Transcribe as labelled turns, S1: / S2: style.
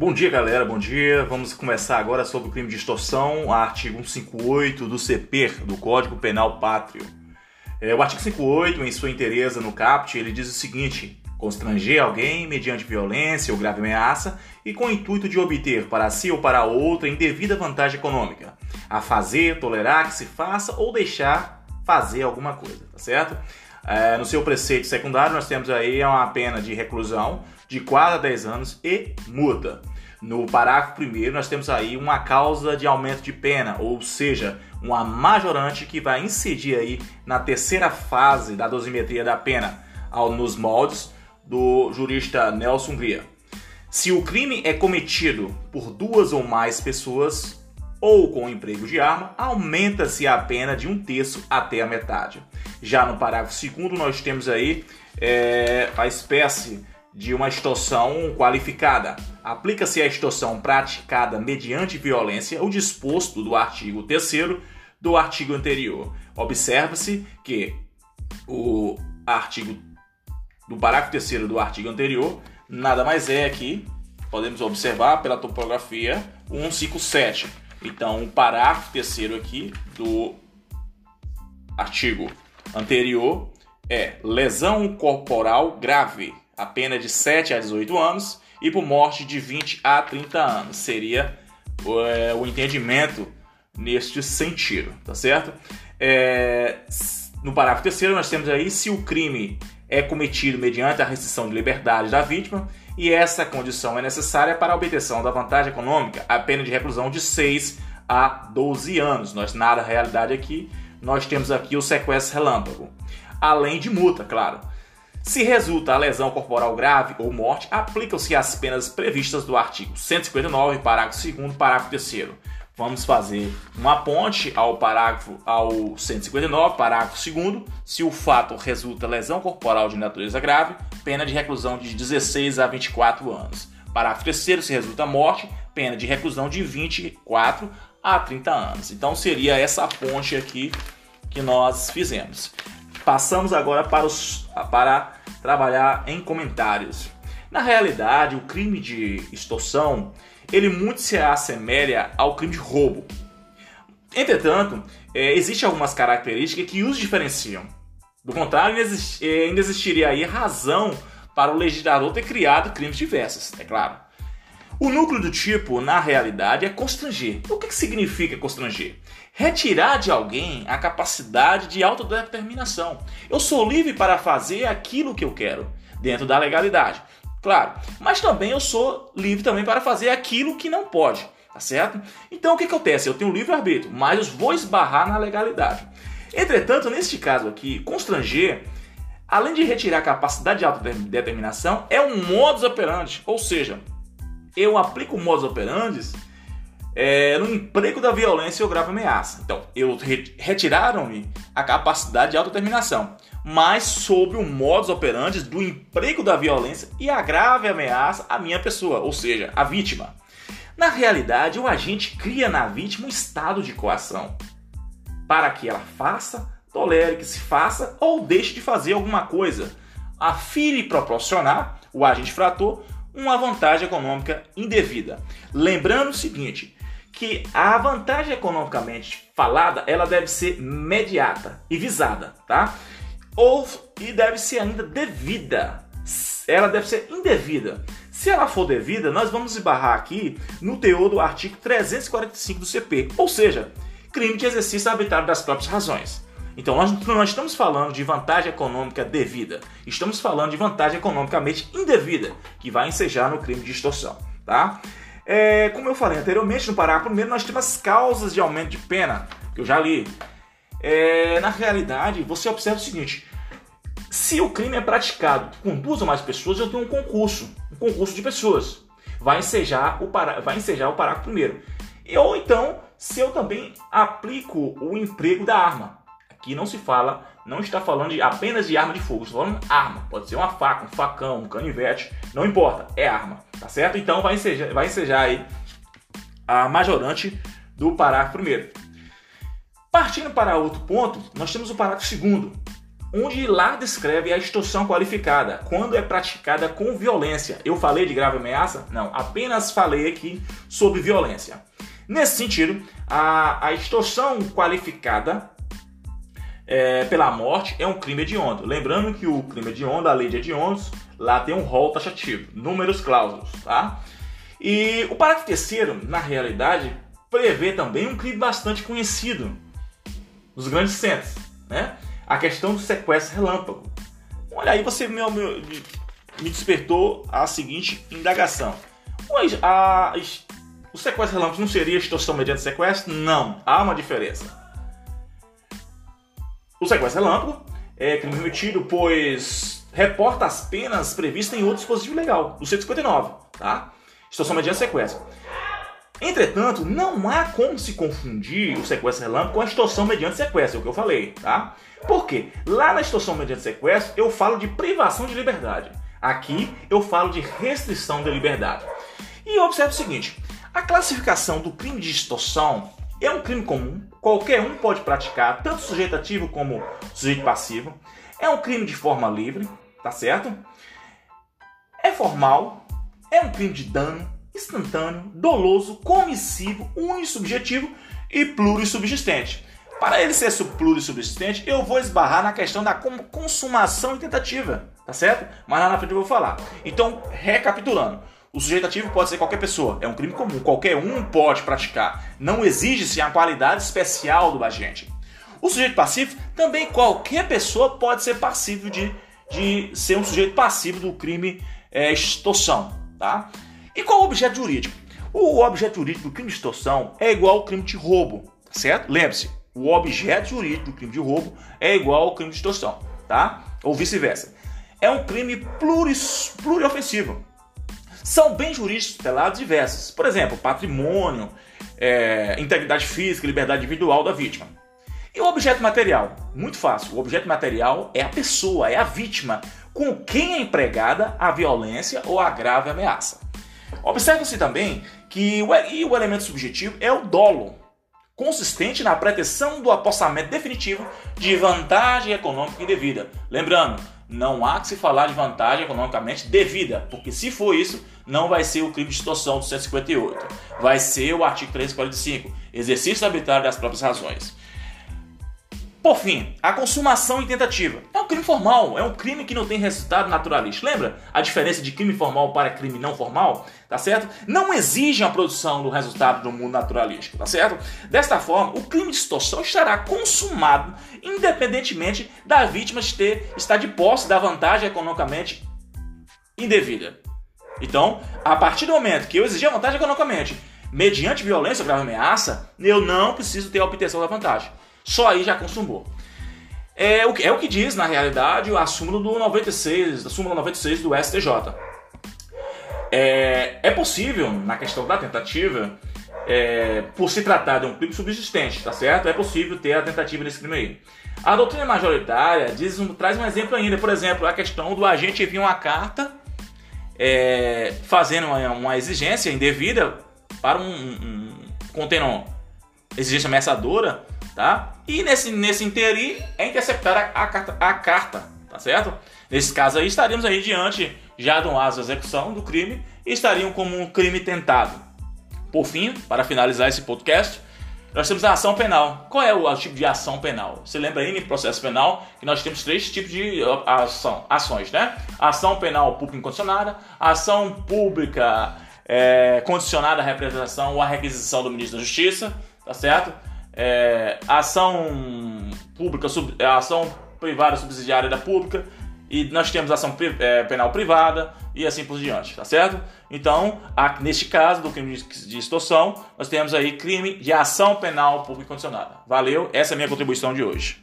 S1: Bom dia, galera. Bom dia. Vamos começar agora sobre o crime de extorsão, artigo 158 do CP, do Código Penal Pátrio. É, o artigo 58, em sua inteireza no caput, ele diz o seguinte: constranger alguém mediante violência ou grave ameaça e com o intuito de obter para si ou para outra indevida vantagem econômica, a fazer, tolerar que se faça ou deixar fazer alguma coisa, tá certo? É, no seu preceito secundário, nós temos aí uma pena de reclusão de 4 a 10 anos e multa. No parágrafo primeiro, nós temos aí uma causa de aumento de pena, ou seja, uma majorante que vai incidir aí na terceira fase da dosimetria da pena, ao, nos moldes do jurista Nelson Gria. Se o crime é cometido por duas ou mais pessoas ou com emprego de arma, aumenta-se a pena de um terço até a metade. Já no parágrafo segundo, nós temos aí é, a espécie de uma extorsão qualificada. Aplica-se a extorsão praticada mediante violência o disposto do artigo 3 do artigo anterior. Observa-se que o artigo do parágrafo 3 do artigo anterior nada mais é aqui, podemos observar pela topografia, 157. Então, o parágrafo 3 aqui do artigo anterior é lesão corporal grave a pena de 7 a 18 anos e por morte de 20 a 30 anos. Seria é, o entendimento neste sentido, tá certo? É, no parágrafo terceiro nós temos aí se o crime é cometido mediante a restrição de liberdade da vítima e essa condição é necessária para a obtenção da vantagem econômica, a pena de reclusão de 6 a 12 anos. Nós nada realidade aqui, nós temos aqui o sequestro relâmpago, além de multa, claro. Se resulta a lesão corporal grave ou morte, aplicam-se as penas previstas do artigo 159, parágrafo 2 parágrafo 3 Vamos fazer uma ponte ao parágrafo ao 159, parágrafo 2 Se o fato resulta lesão corporal de natureza grave, pena de reclusão de 16 a 24 anos. Parágrafo 3 se resulta morte, pena de reclusão de 24 a 30 anos. Então seria essa ponte aqui que nós fizemos. Passamos agora para, os, para trabalhar em comentários. Na realidade, o crime de extorsão, ele muito se assemelha ao crime de roubo. Entretanto, é, existem algumas características que os diferenciam. Do contrário, é, ainda existiria aí razão para o legislador ter criado crimes diversos, é claro. O núcleo do tipo, na realidade, é constranger. O que significa constranger? Retirar de alguém a capacidade de autodeterminação. Eu sou livre para fazer aquilo que eu quero, dentro da legalidade. Claro, mas também eu sou livre também para fazer aquilo que não pode, tá certo? Então o que, que acontece? Eu tenho livre arbítrio, mas eu vou esbarrar na legalidade. Entretanto, neste caso aqui, constranger, além de retirar a capacidade de autodeterminação, é um modus operandi, ou seja, eu aplico o modus operandi é, no emprego da violência ou grave ameaça. Então, eu re retiraram-me a capacidade de autodeterminação, mas sob o modus operandi do emprego da violência e a grave ameaça à minha pessoa, ou seja, a vítima. Na realidade, o agente cria na vítima um estado de coação para que ela faça, tolere que se faça ou deixe de fazer alguma coisa, a fim de proporcionar o agente frator uma vantagem econômica indevida. Lembrando o seguinte, que a vantagem economicamente falada, ela deve ser imediata e visada, tá? Ou e deve ser ainda devida. Ela deve ser indevida. Se ela for devida, nós vamos esbarrar aqui no teor do artigo 345 do CP, ou seja, crime de exercício arbitrário das próprias razões. Então nós não estamos falando de vantagem econômica devida, estamos falando de vantagem economicamente indevida, que vai ensejar no crime de extorsão, tá? É, como eu falei anteriormente, no parágrafo primeiro nós temos as causas de aumento de pena, que eu já li. É, na realidade, você observa o seguinte: se o crime é praticado com duas ou mais pessoas, eu tenho um concurso, um concurso de pessoas. Vai ensejar o, para, vai ensejar o parágrafo primeiro. E, ou então, se eu também aplico o emprego da arma. Aqui não se fala, não está falando de, apenas de arma de fogo, estou falando arma. Pode ser uma faca, um facão, um canivete, não importa, é arma, tá certo? Então vai ensejar, vai ensejar aí a majorante do parágrafo primeiro. Partindo para outro ponto, nós temos o parágrafo segundo. onde lá descreve a extorsão qualificada, quando é praticada com violência. Eu falei de grave ameaça? Não, apenas falei aqui sobre violência. Nesse sentido, a, a extorsão qualificada é, pela morte é um crime hediondo. Lembrando que o crime hediondo, a lei de hediondos, lá tem um rol taxativo, números clausos, tá? E o parágrafo terceiro, na realidade, prevê também um crime bastante conhecido nos grandes centros, né? A questão do sequestro relâmpago. Olha aí, você me, me, me despertou a seguinte indagação. A, a, o sequestro relâmpago não seria extorsão mediante sequestro? Não, há uma diferença. O sequestro relâmpago é crime cometido, pois reporta as penas previstas em outro dispositivo legal, o 159, tá? Extorsão mediante sequestro. Entretanto, não há como se confundir o sequestro relâmpago com a extorsão mediante sequestro, é o que eu falei, tá? Por quê? Lá na extorsão mediante sequestro, eu falo de privação de liberdade. Aqui, eu falo de restrição da liberdade. E observe o seguinte, a classificação do crime de extorsão é um crime comum, qualquer um pode praticar, tanto sujeito ativo como sujeito passivo. É um crime de forma livre, tá certo? É formal, é um crime de dano, instantâneo, doloso, comissivo, unissubjetivo e plurissubsistente. Para ele ser plurissubsistente, eu vou esbarrar na questão da consumação e tentativa, tá certo? Mas lá na frente eu vou falar. Então, recapitulando. O sujeito ativo pode ser qualquer pessoa, é um crime comum, qualquer um pode praticar. Não exige-se a qualidade especial do agente. O sujeito passivo, também qualquer pessoa pode ser passivo de, de ser um sujeito passivo do crime é, extorsão. Tá? E qual o objeto jurídico? O objeto jurídico do crime de extorsão é igual ao crime de roubo, certo? Lembre-se, o objeto jurídico do crime de roubo é igual ao crime de extorsão, tá? Ou vice-versa. É um crime pluris, pluriofensivo são bens jurídicos tutelados diversos. Por exemplo, patrimônio, é, integridade física, liberdade individual da vítima. E o objeto material? Muito fácil. O objeto material é a pessoa, é a vítima, com quem é empregada a violência ou a grave ameaça. Observe-se também que o, o elemento subjetivo é o dolo, consistente na pretensão do apossamento definitivo de vantagem econômica indevida. Lembrando, não há que se falar de vantagem economicamente devida, porque se for isso, não vai ser o crime de extorsão do 158, vai ser o artigo 345, exercício arbitrário das próprias razões. Por fim, a consumação e tentativa. É um crime formal, é um crime que não tem resultado naturalista. Lembra a diferença de crime formal para crime não formal? Tá certo? Não exige a produção do resultado do mundo naturalístico, tá certo? Desta forma, o crime de extorsão estará consumado independentemente da vítima ter, estar de posse da vantagem economicamente indevida. Então, a partir do momento que eu exigir a vantagem economicamente, mediante violência ou grave ameaça, eu não preciso ter a obtenção da vantagem. Só aí já consumou. É o que, é o que diz, na realidade, a súmula do 96, a súmula 96 do STJ. É, é possível, na questão da tentativa, é, por se tratar de um crime subsistente, tá certo? É possível ter a tentativa desse crime aí. A doutrina majoritária diz, traz um exemplo ainda, por exemplo, a questão do agente enviar uma carta é, fazendo uma, uma, exigência indevida para um, um, um exigência ameaçadora tá? E nesse, nesse interim é interceptar a, carta, a carta, tá certo? Nesse caso aí estaríamos aí diante já de um ato de execução do crime e estariam como um crime tentado. Por fim, para finalizar esse podcast, nós temos a ação penal. Qual é o tipo de ação penal? Você lembra aí no processo penal que nós temos três tipos de ação, ações, né? Ação penal pública incondicionada, ação pública é, condicionada à representação ou à requisição do ministro da Justiça, tá certo? É, ação pública, sub, é, ação privada subsidiária da pública, e nós temos ação é, penal privada e assim por diante, tá certo? Então, neste caso do crime de, de extorsão, nós temos aí crime de ação penal pública condicionada. Valeu, essa é a minha contribuição de hoje.